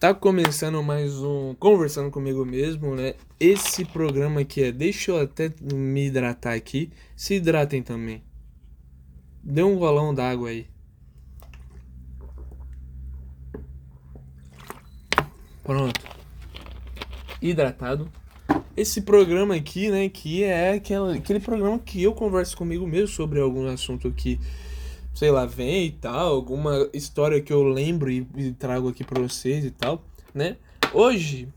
Tá começando mais um Conversando Comigo Mesmo, né? Esse programa aqui é. Deixa eu até me hidratar aqui. Se hidratem também. Dê um golão d'água aí. Pronto. Hidratado. Esse programa aqui, né? Que é aquele, aquele programa que eu converso comigo mesmo sobre algum assunto que sei lá, vem e tal, alguma história que eu lembro e, e trago aqui para vocês e tal, né? Hoje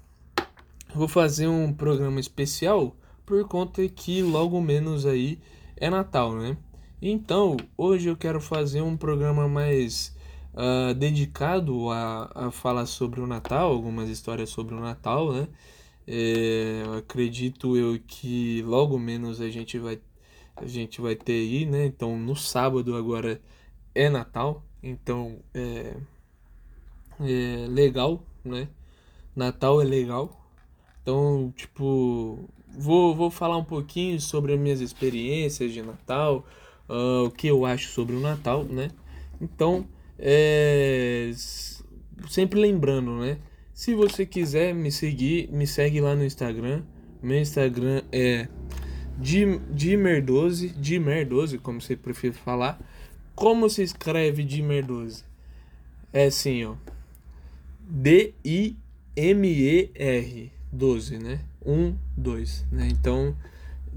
vou fazer um programa especial por conta que logo menos aí é Natal, né? Então, hoje eu quero fazer um programa mais uh, dedicado a, a falar sobre o Natal, algumas histórias sobre o Natal, né? É, acredito eu que logo menos a gente vai a gente vai ter aí, né? Então no sábado agora é Natal, então é, é legal, né? Natal é legal. Então, tipo, vou, vou falar um pouquinho sobre as minhas experiências de Natal, uh, o que eu acho sobre o Natal, né? Então, é, sempre lembrando, né? Se você quiser me seguir, me segue lá no Instagram. Meu Instagram é Dimer12, Dimer12, como você prefere falar. Como se escreve Dimer12? É assim, ó. D-I-M-E-R 12, né? 1, 2, né? Então,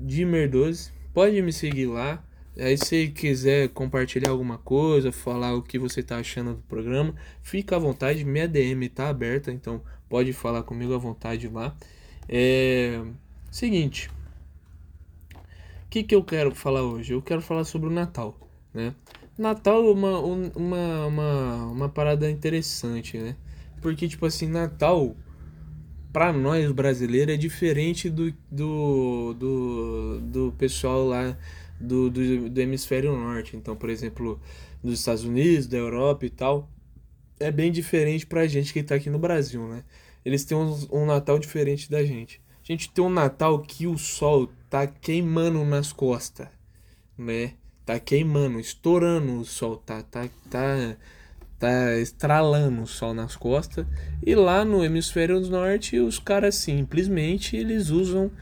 Dimer12, pode me seguir lá. Aí se quiser compartilhar alguma coisa, falar o que você tá achando do programa, fica à vontade, minha DM tá aberta, então pode falar comigo à vontade lá. É seguinte, o que, que eu quero falar hoje? Eu quero falar sobre o Natal, né? Natal é uma, uma, uma, uma parada interessante, né? Porque, tipo assim, Natal, pra nós brasileiros, é diferente do, do, do, do pessoal lá do, do, do hemisfério norte. Então, por exemplo, dos Estados Unidos, da Europa e tal, é bem diferente pra gente que tá aqui no Brasil, né? Eles têm um, um Natal diferente da gente. Gente tem um Natal que o sol tá queimando nas costas, né? Tá queimando, estourando o sol, tá, tá, tá, tá estralando o sol nas costas. E lá no hemisfério norte, os caras simplesmente eles usam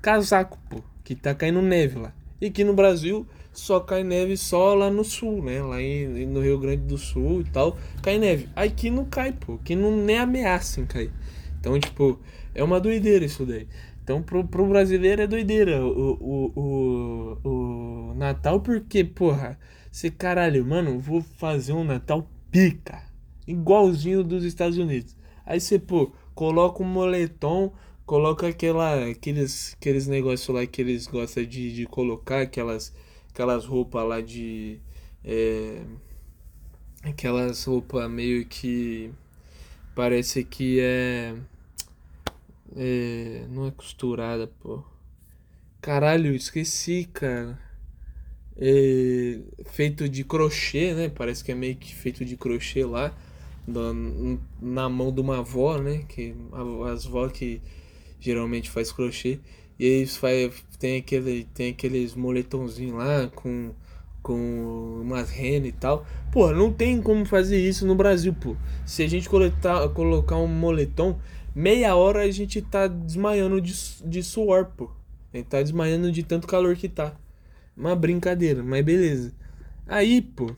casaco, pô, que tá caindo neve lá. E aqui no Brasil só cai neve só lá no sul, né? Lá em, no Rio Grande do Sul e tal, cai neve. Aqui não cai, pô, que não nem ameaça em cair. Então, tipo, é uma doideira isso daí. Então, pro, pro brasileiro é doideira o, o, o, o Natal, porque, porra, você caralho, mano, vou fazer um Natal pica, igualzinho dos Estados Unidos. Aí você, pô, coloca um moletom, coloca aquela, aqueles, aqueles negócios lá que eles gostam de, de colocar, aquelas, aquelas roupas lá de. É, aquelas roupas meio que. Parece que é é, não é costurada, pô. Caralho, esqueci, cara. É, feito de crochê, né? Parece que é meio que feito de crochê lá. Na, mão de uma avó, né? Que, as avó que geralmente faz crochê. E aí faz, tem, aquele, tem aqueles moletomzinhos lá com, com umas renas e tal. Pô, não tem como fazer isso no Brasil, pô. Se a gente coletar, colocar um moletom, meia hora a gente tá desmaiando de, de suor, pô. A gente tá desmaiando de tanto calor que tá. Uma brincadeira, mas beleza. Aí, pô,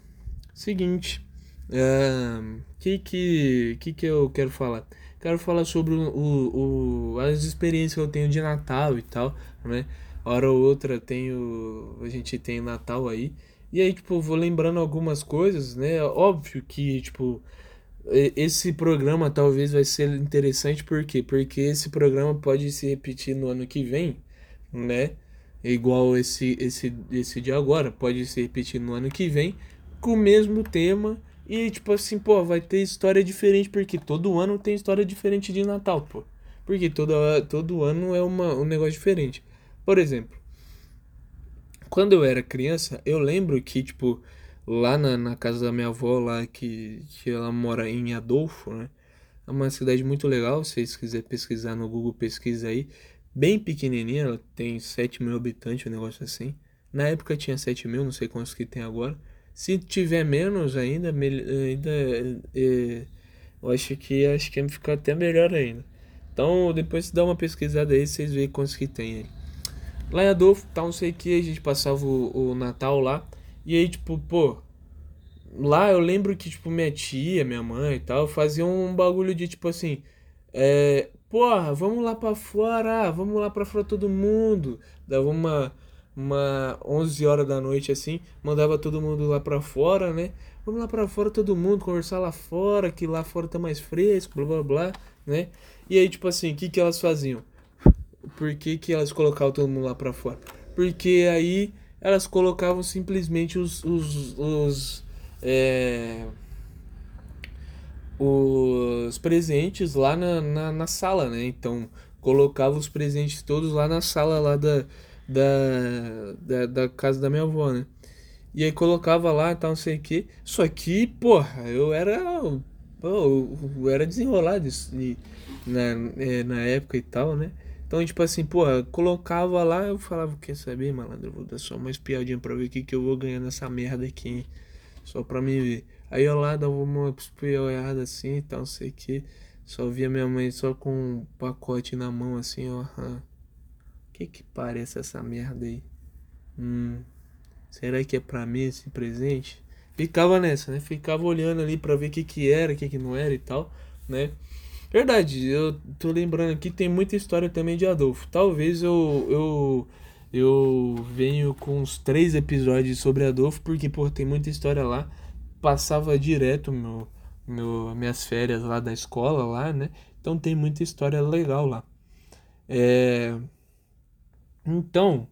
seguinte. Uh, que, que, que que eu quero falar? Quero falar sobre o, o, o, as experiências que eu tenho de Natal e tal, né? Hora ou outra tenho, a gente tem Natal aí. E aí, tipo, vou lembrando algumas coisas, né? Óbvio que, tipo, esse programa talvez vai ser interessante por quê? Porque esse programa pode se repetir no ano que vem, né? Igual esse esse esse de agora, pode se repetir no ano que vem com o mesmo tema e tipo assim, pô, vai ter história diferente porque todo ano tem história diferente de Natal, pô. Porque todo, todo ano é uma, um negócio diferente. Por exemplo, quando eu era criança, eu lembro que, tipo, lá na, na casa da minha avó, lá que, que ela mora em Adolfo, né? É uma cidade muito legal, se vocês quiserem pesquisar no Google, pesquisa aí. Bem pequenininha, ela tem 7 mil habitantes, um negócio assim. Na época tinha 7 mil, não sei quantos que tem agora. Se tiver menos ainda, ainda é, eu acho que acho que ficar até melhor ainda. Então depois dá uma pesquisada aí, vocês veem quantos que tem aí. Lá em Adolfo, tá não sei o que, a gente passava o, o Natal lá. E aí, tipo, pô, lá eu lembro que, tipo, minha tia, minha mãe e tal, faziam um bagulho de, tipo assim, é, porra, vamos lá pra fora, vamos lá pra fora todo mundo. Dava uma, uma 11 horas da noite assim, mandava todo mundo lá pra fora, né? Vamos lá pra fora todo mundo, conversar lá fora, que lá fora tá mais fresco, blá blá blá, né? E aí, tipo assim, o que que elas faziam? Por que que elas colocavam todo mundo lá pra fora? Porque aí elas colocavam simplesmente os, os, os é, os presentes lá na, na, na, sala, né? Então colocava os presentes todos lá na sala lá da, da, da, da casa da minha avó, né? E aí colocava lá e tal, não sei o que. Só que, porra, eu era. Eu era desenrolado na, é, na época e tal, né? Então, tipo assim, porra, colocava lá, eu falava, quer saber, malandro? Vou dar só uma espiadinha pra ver o que, que eu vou ganhar nessa merda aqui, hein? Só pra me ver. Aí eu lá dava uma espiada assim e tal, não sei o que. Só via minha mãe só com um pacote na mão assim, ó. O que que parece essa merda aí? Hum. Será que é pra mim esse presente? Ficava nessa, né? Ficava olhando ali pra ver o que que era, o que que não era e tal, né? Verdade, eu tô lembrando aqui, tem muita história também de Adolfo. Talvez eu eu eu venho com uns três episódios sobre Adolfo, porque, pô, tem muita história lá. Passava direto meu, meu, minhas férias lá da escola lá, né? Então tem muita história legal lá. É... Então,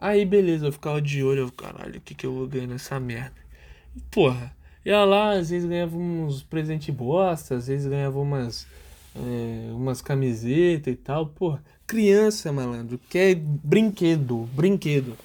aí beleza, eu ficava de olho, eu, caralho, o que, que eu vou ganhar nessa merda? porra, ia lá, às vezes ganhava uns presentes bosta, às vezes ganhava umas é, umas camisetas e tal. Pô, criança, malandro, quer brinquedo, brinquedo.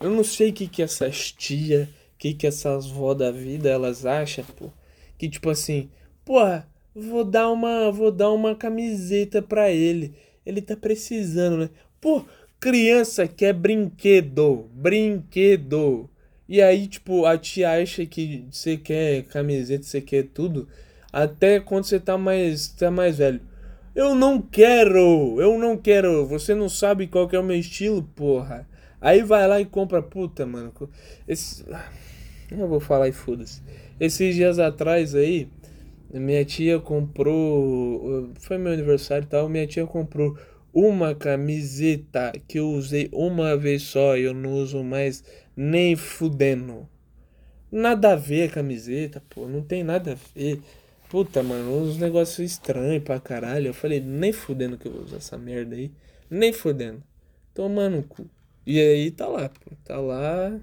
Eu não sei o que que essas tia, o que que essas vó da vida elas acham, pô. Que tipo assim, porra, vou dar uma, vou dar uma camiseta pra ele. Ele tá precisando, né? Pô, criança quer brinquedo, brinquedo. E aí, tipo, a tia acha que você quer camiseta, você quer tudo até quando você tá mais, tá mais velho. Eu não quero, eu não quero. Você não sabe qual que é o meu estilo, porra. Aí vai lá e compra, puta, mano. Esse... Eu vou falar e foda-se. Esses dias atrás aí, minha tia comprou. Foi meu aniversário e tal. Minha tia comprou uma camiseta que eu usei uma vez só e eu não uso mais nem fudendo. Nada a ver a camiseta, pô. Não tem nada a ver. Puta, mano, uns negócios estranhos pra caralho. Eu falei, nem fudendo que eu vou usar essa merda aí. Nem fudendo. Tomando cu. E aí tá lá, pô. Tá lá.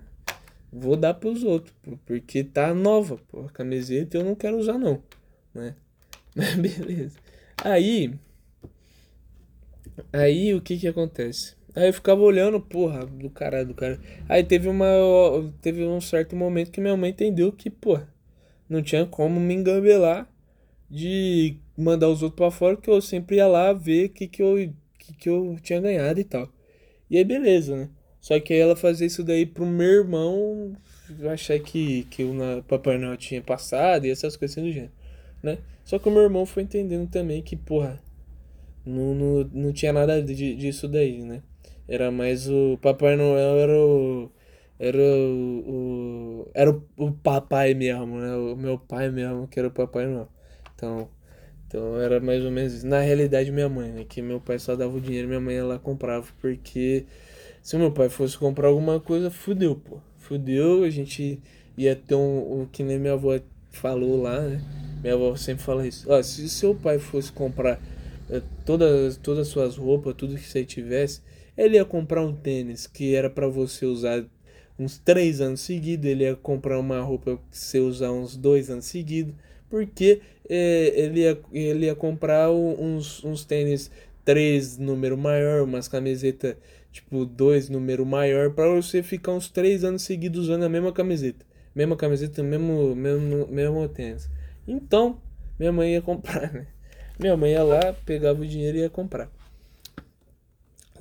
Vou dar pros outros, pô, porque tá nova, pô. A camiseta eu não quero usar, não. Né? Mas beleza. Aí. Aí o que que acontece? Aí eu ficava olhando, porra, do caralho, do cara. Aí teve uma. Teve um certo momento que minha mãe entendeu que, porra, não tinha como me engambelar de mandar os outros para fora, que eu sempre ia lá ver o que, que, eu, que, que eu tinha ganhado e tal. E aí, beleza, né? Só que aí ela fazia isso daí pro meu irmão achar que, que o Papai Noel tinha passado e essas coisas assim do gênero, né? Só que o meu irmão foi entendendo também que, porra, não, não, não tinha nada de, disso daí, né? Era mais o Papai Noel era o. Era o. o era o, o papai mesmo, né? O meu pai mesmo, que era o Papai Noel. Então, então era mais ou menos isso. Na realidade, minha mãe, né? Que meu pai só dava o dinheiro, minha mãe ela comprava, porque se meu pai fosse comprar alguma coisa, fudeu, pô. Fudeu, a gente ia ter um. um que nem minha avó falou lá, né? Minha avó sempre fala isso. Ó, se seu pai fosse comprar é, todas, todas as suas roupas, tudo que você tivesse, ele ia comprar um tênis que era para você usar uns três anos seguidos, ele ia comprar uma roupa que você usar uns dois anos seguidos porque ele, ia, ele ia comprar uns, uns tênis 3 número maior, umas camisetas tipo 2 número maior, para você ficar uns 3 anos seguidos usando a mesma camiseta. Mesma camiseta, mesmo, mesmo, mesmo tênis. Então, minha mãe ia comprar, né? Minha mãe ia lá, pegava o dinheiro e ia comprar.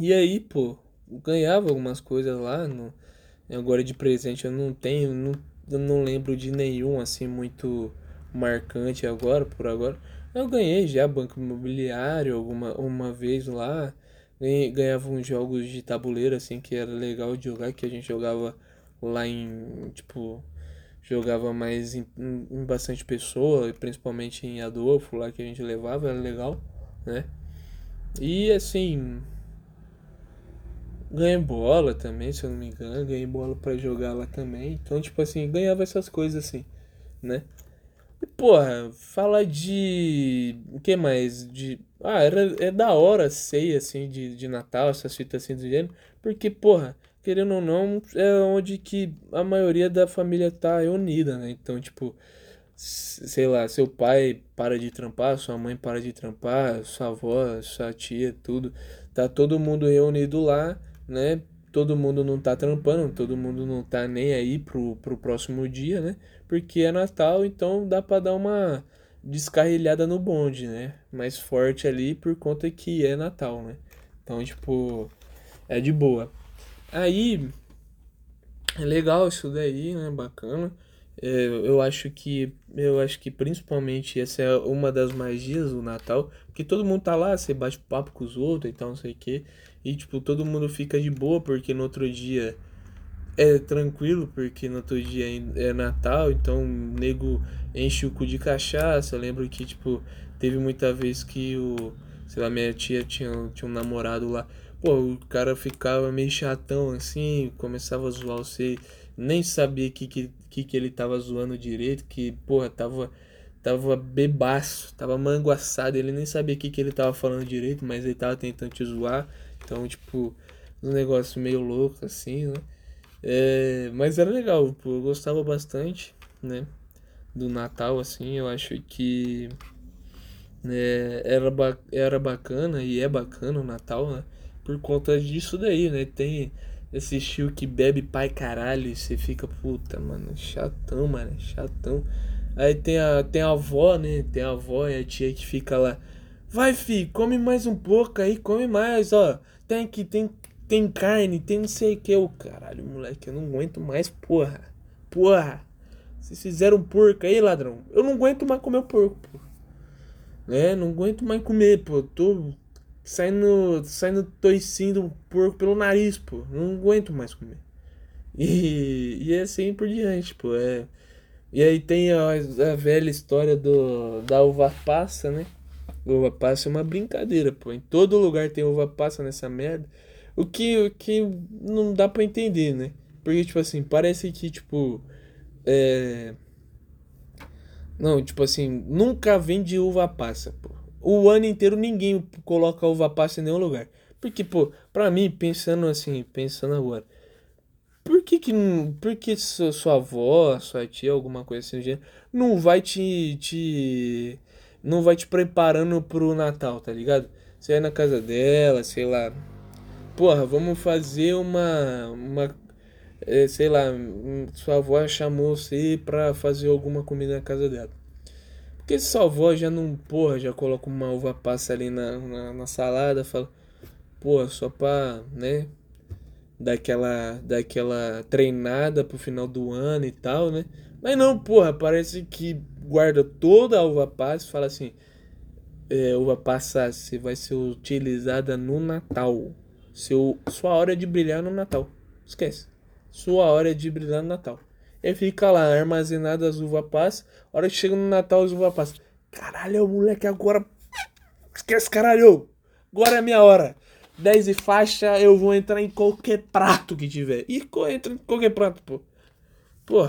E aí, pô, ganhava algumas coisas lá. No, agora de presente eu não tenho, não, eu não lembro de nenhum assim muito marcante agora, por agora. Eu ganhei já banco imobiliário alguma uma vez lá. Ganhei, ganhava uns jogos de tabuleiro, assim, que era legal de jogar, que a gente jogava lá em, tipo, jogava mais em, em bastante pessoa, principalmente em Adolfo, lá que a gente levava, era legal, né? E assim, ganhei bola também, se eu não me engano, ganhei bola para jogar lá também. Então, tipo assim, ganhava essas coisas assim, né? E, porra, fala de. O que mais? De. Ah, era, é da hora ceia, assim, de, de Natal, essas fitas assim do gênero. Porque, porra, querendo ou não, é onde que a maioria da família tá unida, né? Então, tipo, sei lá, seu pai para de trampar, sua mãe para de trampar, sua avó, sua tia, tudo. Tá todo mundo reunido lá, né? Todo mundo não tá trampando, todo mundo não tá nem aí pro, pro próximo dia, né? Porque é Natal, então dá pra dar uma descarrilhada no bonde, né? Mais forte ali por conta que é Natal, né? Então, tipo, é de boa. Aí, é legal isso daí, né? Bacana. É, eu acho que eu acho que principalmente essa é uma das magias do Natal, que todo mundo tá lá, você bate papo com os outros e tal, não sei o que, e tipo, todo mundo fica de boa porque no outro dia é tranquilo, porque no outro dia é Natal, então o nego enche o cu de cachaça. Eu lembro que, tipo, teve muita vez que o, sei lá, minha tia tinha, tinha um namorado lá. Pô, o cara ficava meio chatão assim, começava a zoar você, nem sabia que, que, que, que ele tava zoando direito, que, porra, tava, tava bebaço, tava manguaçado, ele nem sabia o que, que ele tava falando direito, mas ele tava tentando te zoar. Então, tipo, um negócio meio louco assim, né? É, mas era legal, eu gostava bastante, né? Do Natal, assim, eu acho que né, era, ba era bacana e é bacana o Natal, né? por conta disso daí, né? Tem esse estilo que bebe pai caralho e você fica, puta, mano, chatão, mano, chatão. Aí tem a, tem a avó, né? Tem a avó e a tia que fica lá. Vai, fi, come mais um pouco aí, come mais, ó. Tem que tem, tem carne, tem não sei o que. o caralho, moleque, eu não aguento mais, porra. Porra. Vocês fizeram um porco aí, ladrão. Eu não aguento mais comer porco. Né? Não aguento mais comer, pô. Tô saindo, saindo toicinho do porco pelo nariz, pô. Não aguento mais comer. E, e é assim por diante, pô. É, e aí tem a, a velha história do, da uva passa, né? Uva passa é uma brincadeira, pô. Em todo lugar tem uva passa nessa merda. O que, o que não dá pra entender, né? Porque, tipo assim, parece que, tipo. É. Não, tipo assim, nunca vende uva passa, pô o ano inteiro ninguém coloca uva passa em nenhum lugar. Porque, pô, pra mim, pensando assim, pensando agora, por que que, por que sua, sua avó, sua tia, alguma coisa assim, não vai te, te, não vai te preparando pro Natal, tá ligado? Você vai na casa dela, sei lá, porra, vamos fazer uma, uma, é, sei lá, sua avó chamou você pra fazer alguma comida na casa dela. Porque sua avó já não, porra, já coloca uma uva passa ali na, na, na salada, fala, porra, só pra, né, daquela, daquela treinada pro final do ano e tal, né? Mas não, porra, parece que guarda toda a uva passa e fala assim, é, uva passa se vai ser utilizada no Natal. Seu, sua hora de brilhar no Natal. Esquece. Sua hora de brilhar no Natal. E fica lá, armazenado as uva passa. hora que chega no Natal, as uva passa. Caralho, moleque, agora. Esquece, caralho! Agora é a minha hora. 10 e faixa, eu vou entrar em qualquer prato que tiver. E entra em qualquer prato, pô. Pô,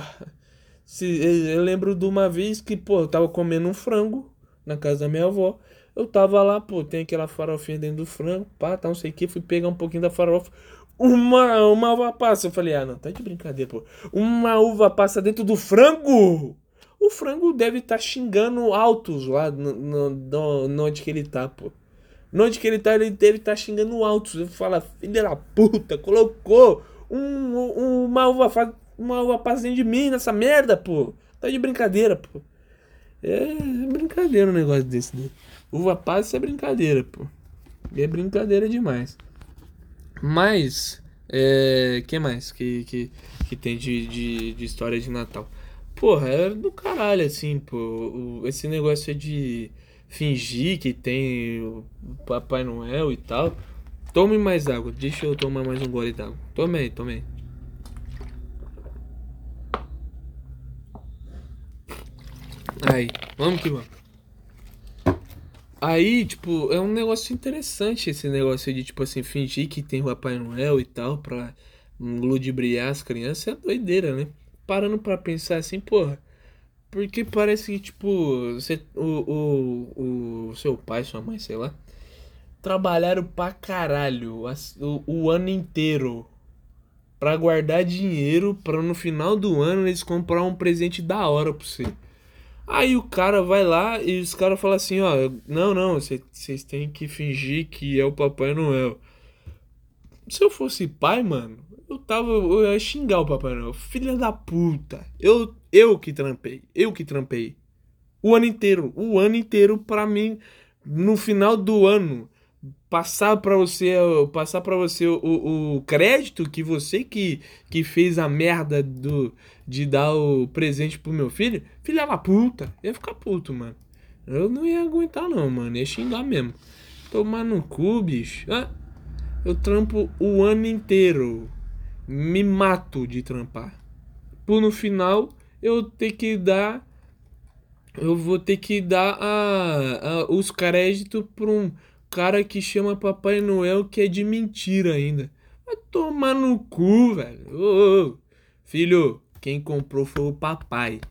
se, eu lembro de uma vez que, pô, eu tava comendo um frango na casa da minha avó. Eu tava lá, pô, tem aquela farofinha dentro do frango, pá, tá, não sei o que. Fui pegar um pouquinho da farofa uma, uma uva passa. Eu falei, ah, não, tá de brincadeira, pô. Uma uva passa dentro do frango? O frango deve estar tá xingando altos lá no, no, no, onde que ele tá, pô. No onde que ele tá, ele deve estar tá xingando altos. Ele fala, filha da puta, colocou um, um, uma, uva, uma uva passa dentro de mim nessa merda, pô. Tá de brincadeira, pô. É, é brincadeira um negócio desse. Né? Uva passa é brincadeira, pô. É brincadeira demais. Mas, é, que mais que, que, que tem de, de, de história de Natal? Porra, é do caralho, assim, pô. Esse negócio de fingir que tem o Papai Noel e tal. Tome mais água. Deixa eu tomar mais um gole d'água. Tome aí, tome aí. Aí, vamos que vamos. Aí, tipo, é um negócio interessante esse negócio de, tipo assim, fingir que tem o Papai Noel e tal, pra ludibriar as crianças, é doideira, né? Parando pra pensar assim, porra, porque parece que, tipo, você, o, o, o seu pai, sua mãe, sei lá, trabalharam pra caralho o, o ano inteiro pra guardar dinheiro pra no final do ano eles comprar um presente da hora pra você. Aí o cara vai lá e os caras falam assim, ó, não, não, vocês têm que fingir que é o Papai Noel. Se eu fosse pai, mano, eu tava. Eu ia xingar o Papai Noel. Filha da puta. Eu, eu que trampei. Eu que trampei. O ano inteiro. O ano inteiro pra mim. No final do ano passar para você passar para você o, o, crédito que você que, que fez a merda do de dar o presente pro meu filho, filha da puta, ia ficar puto, mano. Eu não ia aguentar não, mano, ia xingar mesmo. Tomar no cu, bicho. Ah, eu trampo o ano inteiro. Me mato de trampar. Por no final eu ter que dar eu vou ter que dar a, a os créditos para um cara que chama Papai Noel que é de mentira ainda. Vai tomar no cu, velho. Ô, ô, filho, quem comprou foi o papai.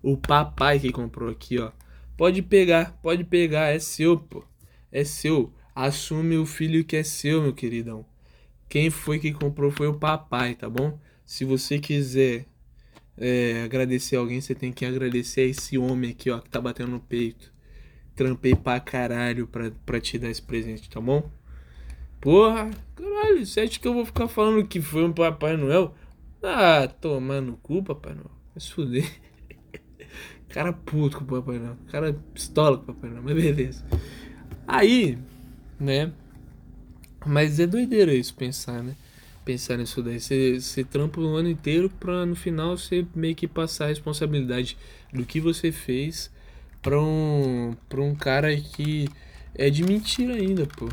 O papai que comprou aqui, ó. Pode pegar, pode pegar, é seu, pô. É seu. Assume o filho que é seu, meu queridão. Quem foi que comprou foi o papai, tá bom? Se você quiser é, agradecer alguém, você tem que agradecer a esse homem aqui, ó, que tá batendo no peito trampei pra caralho pra, pra te dar esse presente, tá bom? Porra, caralho, você acha que eu vou ficar falando que foi um Papai Noel? Ah, tomar no cu, Papai Noel. Vai se fuder. Cara puto com o Papai Noel. Cara pistola com o Papai Noel, mas beleza. Aí, né? Mas é doideira isso pensar, né? Pensar nisso daí. Você, você trampa o ano inteiro pra no final você meio que passar a responsabilidade do que você fez pra um, pra um cara que é de mentira ainda, pô.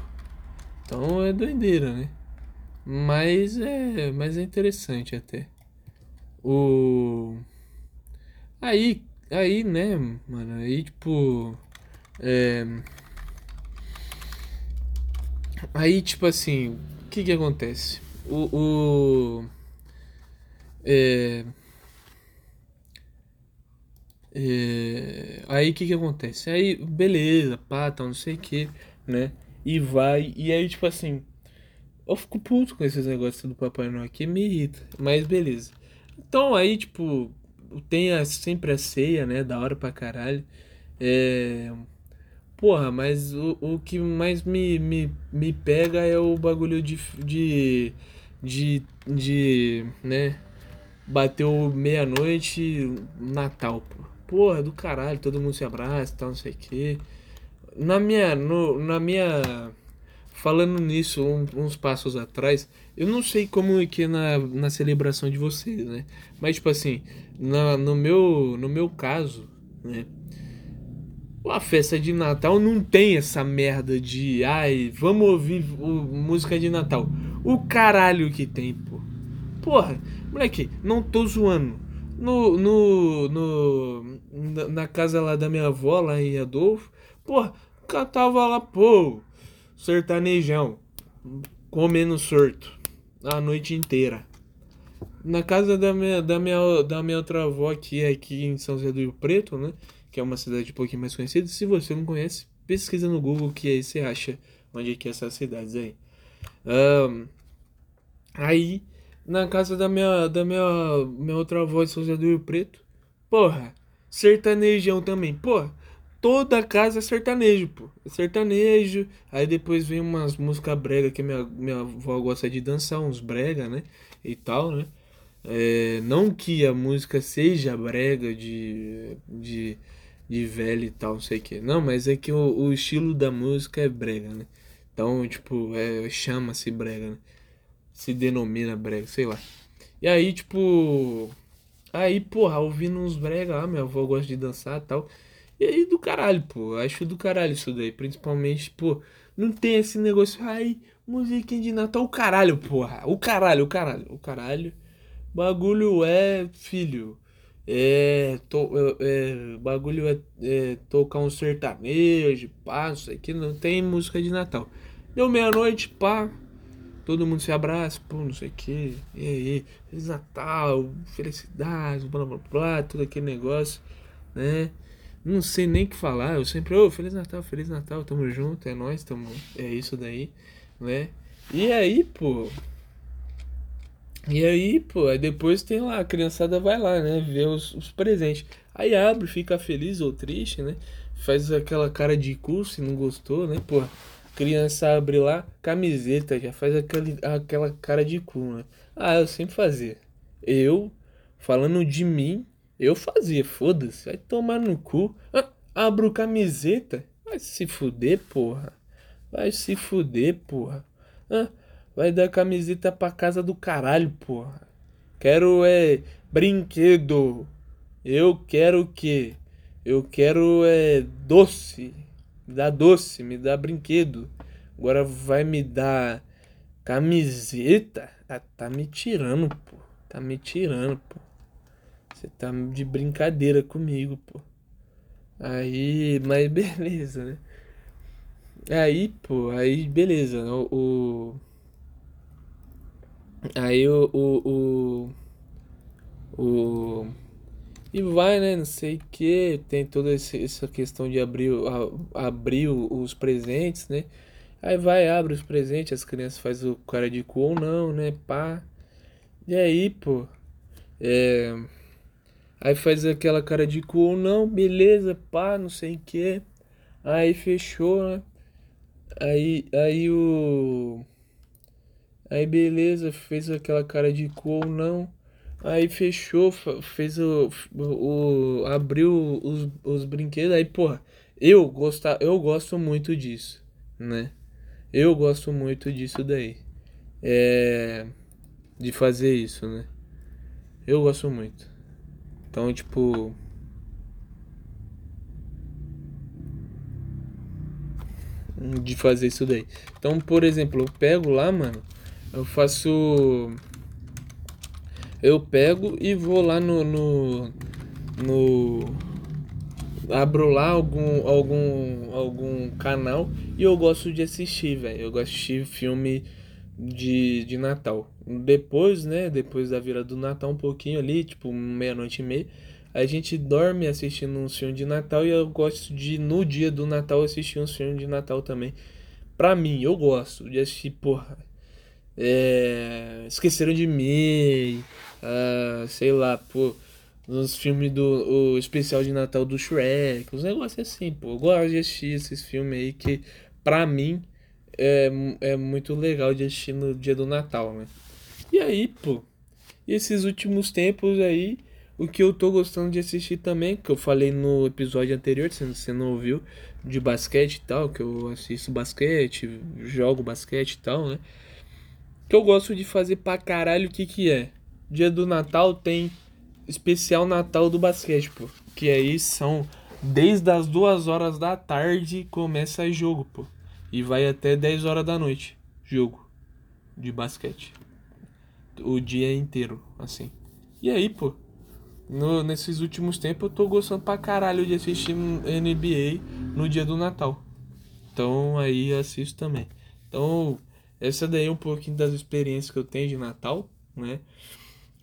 Então é doideira, né? Mas é, mas é interessante até. O aí, aí, né, mano, aí tipo é Aí, tipo assim, o que que acontece? O, o é, é, aí o que que acontece? Aí, beleza, pá, tal, não sei o que, né? E vai, e aí, tipo assim, eu fico puto com esses negócios do Papai Noel aqui, me irrita, mas beleza. Então aí, tipo, tem a, sempre a ceia, né? Da hora pra caralho. É. Porra, mas o, o que mais me, me, me pega é o bagulho de. de. de. de né? Bateu meia-noite, Natal, pô porra, do caralho, todo mundo se abraça e tal, não sei o quê. Na minha, no, na minha, falando nisso um, uns passos atrás, eu não sei como é que é na, na celebração de vocês, né? Mas, tipo assim, na, no, meu, no meu caso, né? A festa de Natal não tem essa merda de, ai, vamos ouvir o, música de Natal. O caralho que tem, pô. Porra, moleque, não tô zoando no, no, no, na casa lá da minha avó, lá em Adolfo, pô, tava lá, pô, sertanejão, comendo sorto a noite inteira. Na casa da minha, da minha, da minha outra avó, que é aqui em São José do Rio Preto, né? Que é uma cidade um pouquinho mais conhecida. Se você não conhece, pesquisa no Google que aí você acha onde é que é essas cidades aí. Um, aí na casa da minha, da minha, minha outra avó de São José do Rio Preto. Porra, sertanejão também. Porra, toda casa é sertanejo, pô. É sertanejo. Aí depois vem umas músicas brega que minha, minha avó gosta de dançar, uns brega, né? E tal, né? É, não que a música seja brega de, de, de velho e tal, não sei o que. Não, mas é que o, o estilo da música é brega, né? Então, tipo, é, chama-se brega, né? se denomina brega, sei lá. E aí, tipo. Aí, porra, ouvindo uns brega lá, minha avó gosta de dançar e tal. E aí do caralho, pô. Acho do caralho isso daí. Principalmente, pô, não tem esse negócio, ai, musiquinha de Natal, o caralho, porra. O caralho, o caralho, o caralho. Bagulho é, filho. É, to, é, é bagulho é, é, tocar um sertanejo, pá, sei que, não tem música de Natal. Deu meia-noite, pá, todo mundo se abraça, pô, não sei o que, e aí, Feliz Natal, felicidade, blá blá blá, todo aquele negócio, né? Não sei nem o que falar, eu sempre, ô, oh, Feliz Natal, Feliz Natal, tamo junto, é nós, tamo, é isso daí, né? E aí, pô, e aí, pô, aí depois tem lá, a criançada vai lá, né, ver os, os presentes. Aí abre, fica feliz ou triste, né? Faz aquela cara de cu se não gostou, né, pô? Criança abre lá, camiseta, já faz aquele, aquela cara de cu, né? Ah, eu sempre fazia. Eu, falando de mim, eu fazia, foda-se, vai tomar no cu. Ah, abro camiseta, vai se fuder, porra. Vai se fuder, porra. Ah, vai dar camiseta pra casa do caralho, porra. Quero é brinquedo. Eu quero o quê? Eu quero é doce. Me dá doce, me dá brinquedo. Agora vai me dar camiseta? Ah, tá me tirando, pô. Tá me tirando, pô. Você tá de brincadeira comigo, pô. Aí, mas beleza, né? Aí, pô, aí beleza. O. o aí o, o, o, o e vai, né? Não sei o que. Tem toda essa questão de abrir, abrir os presentes, né? Aí vai, abre os presentes, as crianças fazem o cara de cu ou não, né? Pá. E aí, pô. É. Aí faz aquela cara de cu ou não, beleza, pá, não sei o que. Aí fechou, né? Aí, aí o. Aí beleza, fez aquela cara de cu ou não. Aí fechou, fez o, o, abriu os, os brinquedos, aí, porra, eu, gostar, eu gosto muito disso, né? Eu gosto muito disso daí. É. De fazer isso, né? Eu gosto muito. Então, tipo. De fazer isso daí. Então, por exemplo, eu pego lá, mano. Eu faço eu pego e vou lá no, no, no abro lá algum algum algum canal e eu gosto de assistir, velho. Eu gosto de assistir filme de, de Natal. Depois, né, depois da virada do Natal um pouquinho ali, tipo meia-noite e meia, a gente dorme assistindo um filme de Natal e eu gosto de no dia do Natal assistir um filme de Natal também. Pra mim, eu gosto de assistir, porra, é, Esqueceram de Mim, uh, sei lá, pô, nos filmes do o especial de Natal do Shrek, os negócios assim, pô. Eu gosto de assistir esses filmes aí que, pra mim, é, é muito legal de assistir no dia do Natal, né? E aí, pô, esses últimos tempos aí, o que eu tô gostando de assistir também, que eu falei no episódio anterior, se você não ouviu, de basquete e tal, que eu assisto basquete, jogo basquete e tal, né? que eu gosto de fazer pra caralho, o que que é? Dia do Natal tem especial Natal do basquete, pô. Que aí são desde as duas horas da tarde começa jogo, pô. E vai até 10 horas da noite, jogo de basquete. O dia inteiro, assim. E aí, pô, no, nesses últimos tempos eu tô gostando pra caralho de assistir NBA no dia do Natal. Então aí assisto também. Então, essa daí é um pouquinho das experiências que eu tenho de Natal, né?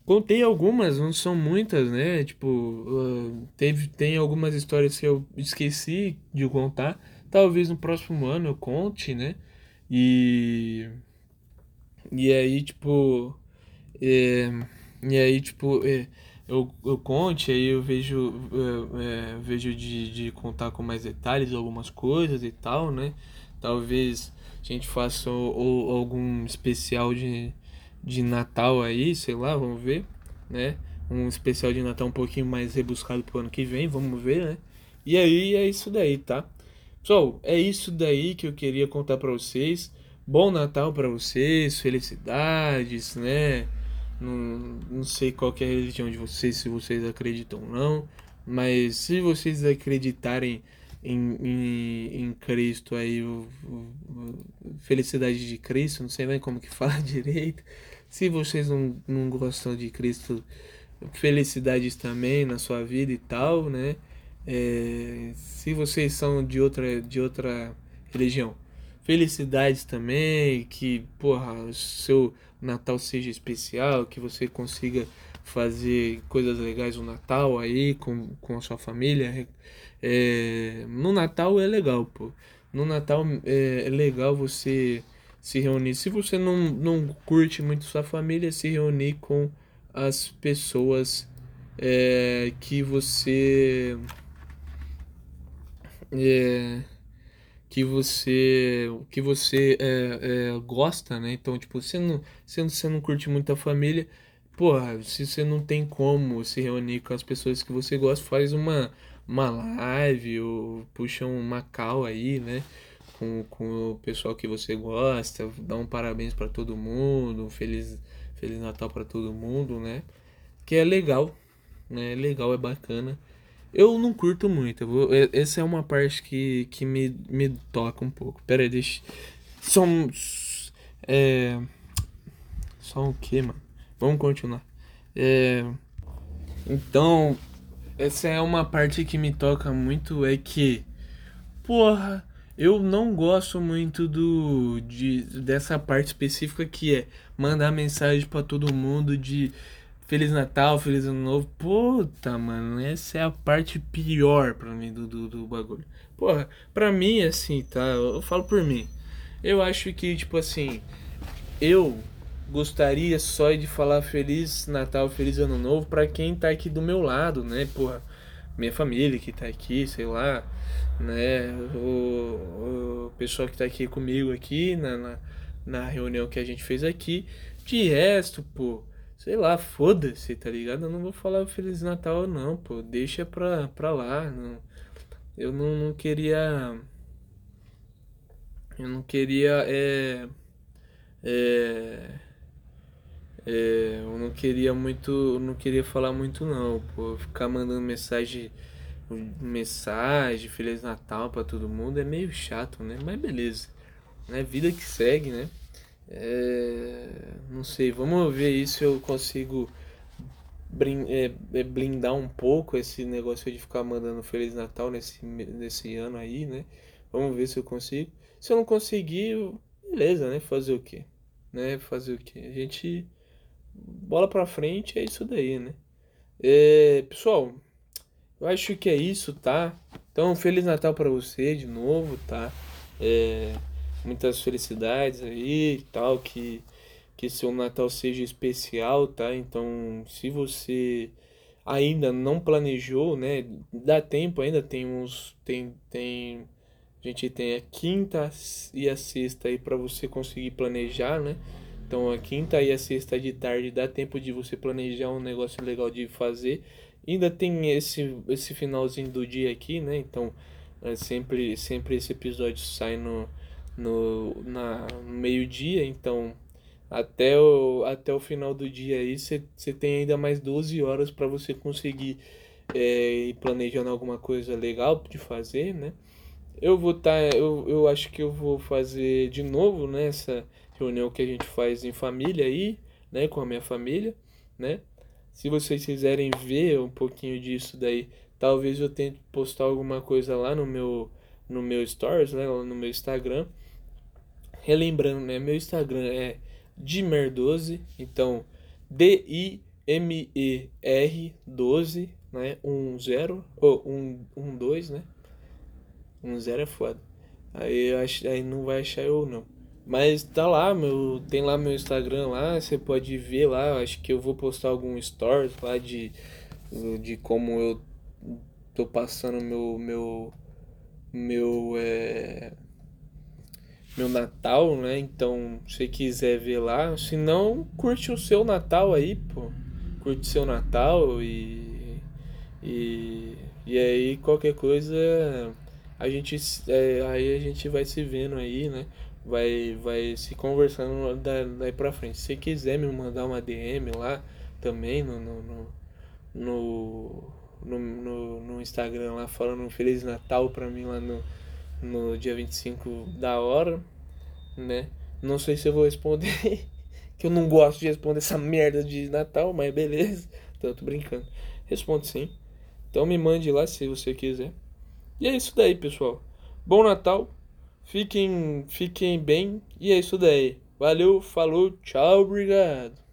Contei algumas, não são muitas, né? Tipo, uh, teve, tem algumas histórias que eu esqueci de contar. Talvez no próximo ano eu conte, né? E. E aí, tipo. É, e aí, tipo. É, eu, eu conte, aí eu vejo, é, é, vejo de, de contar com mais detalhes algumas coisas e tal, né? Talvez a gente faça algum especial de, de Natal aí, sei lá, vamos ver, né? Um especial de Natal um pouquinho mais rebuscado pro ano que vem, vamos ver, né? E aí é isso daí, tá? Pessoal, é isso daí que eu queria contar para vocês. Bom Natal para vocês, felicidades, né? Não, não sei qual é a religião de vocês, se vocês acreditam ou não, Mas se vocês acreditarem em, em, em Cristo aí, o, o, felicidade de Cristo, não sei nem como que fala direito. Se vocês não, não gostam de Cristo, felicidades também na sua vida e tal, né? É, se vocês são de outra, de outra religião, felicidades também, que porra, o seu Natal seja especial, que você consiga fazer coisas legais no Natal aí com, com a sua família. É, no Natal é legal, pô. No Natal é, é legal você se reunir. Se você não, não curte muito sua família, se reunir com as pessoas é, que você. É, que você que você é, é, gosta, né? Então, tipo, você não, você, não, você não curte muito a família, porra, se você não tem como se reunir com as pessoas que você gosta, faz uma, uma live ou puxa uma call aí, né? Com, com o pessoal que você gosta, dá um parabéns para todo mundo, um feliz, feliz Natal para todo mundo, né? Que é legal, né? É legal, é bacana. Eu não curto muito. Vou, essa é uma parte que, que me, me toca um pouco. Pera aí, deixa. Só um. É. Só o que, mano? Vamos continuar. É, então, essa é uma parte que me toca muito. É que. Porra, eu não gosto muito do de, dessa parte específica que é mandar mensagem para todo mundo de Feliz Natal, Feliz Ano Novo. Puta, mano, essa é a parte pior pra mim do, do, do bagulho. Porra, pra mim, assim, tá? Eu, eu falo por mim. Eu acho que, tipo assim, eu gostaria só de falar Feliz Natal, Feliz Ano Novo pra quem tá aqui do meu lado, né? Porra, minha família que tá aqui, sei lá, né? O, o pessoal que tá aqui comigo aqui na, na, na reunião que a gente fez aqui. De resto, pô Sei lá, foda-se, tá ligado? Eu não vou falar Feliz Natal, não, pô. Deixa pra, pra lá. Não. Eu não, não queria. Eu não queria. É, é, é, eu não queria muito. Eu não queria falar muito, não, pô. Ficar mandando mensagem. Mensagem, Feliz Natal pra todo mundo é meio chato, né? Mas beleza. É vida que segue, né? É, não sei, vamos ver isso se eu consigo é, é, blindar um pouco esse negócio de ficar mandando Feliz Natal nesse, nesse ano aí, né? Vamos ver se eu consigo. Se eu não conseguir, beleza, né? Fazer o quê? Né? Fazer o quê? A gente bola pra frente é isso daí, né? É, pessoal, eu acho que é isso, tá? Então, Feliz Natal para você de novo, tá? É, muitas felicidades aí e tal, que, que seu Natal seja especial, tá? Então, se você ainda não planejou, né? Dá tempo, ainda tem uns. Tem, tem, a gente tem a quinta e a sexta aí para você conseguir planejar, né? Então a quinta e a sexta de tarde dá tempo de você planejar um negócio legal de fazer. Ainda tem esse, esse finalzinho do dia aqui, né? Então é sempre, sempre esse episódio sai no, no, na, meio-dia, então até o, até o final do dia aí você tem ainda mais 12 horas para você conseguir é, ir planejando alguma coisa legal de fazer, né? Eu vou tá, eu, eu acho que eu vou fazer de novo né, essa reunião que a gente faz em família aí, né, com a minha família, né? Se vocês quiserem ver um pouquinho disso daí, talvez eu tente postar alguma coisa lá no meu no meu stories, né, no meu Instagram. Relembrando, né? Meu Instagram é Dimer12, então D-I-M-E-R 12, né? 1 0 ou 1 1 2, né? 1 0 é foda. Aí acho, aí não vai achar eu não. Mas tá lá, meu, tem lá meu Instagram lá, você pode ver lá, acho que eu vou postar algum stories lá de de como eu tô passando meu meu meu é, meu Natal, né? Então, se quiser ver lá, se não, curte o seu Natal aí, pô. Curte seu Natal e, e, e aí qualquer coisa a gente é, aí a gente vai se vendo aí, né? Vai, vai se conversando daí pra frente. Se quiser me mandar uma DM lá também no, no, no, no no, no, Instagram lá falando um Feliz Natal pra mim lá no, no dia 25 da hora, né? Não sei se eu vou responder, que eu não gosto de responder essa merda de Natal, mas beleza. Tô brincando. Respondo sim. Então me mande lá se você quiser. E é isso daí, pessoal. Bom Natal. Fiquem, fiquem bem. E é isso daí. Valeu, falou, tchau, obrigado.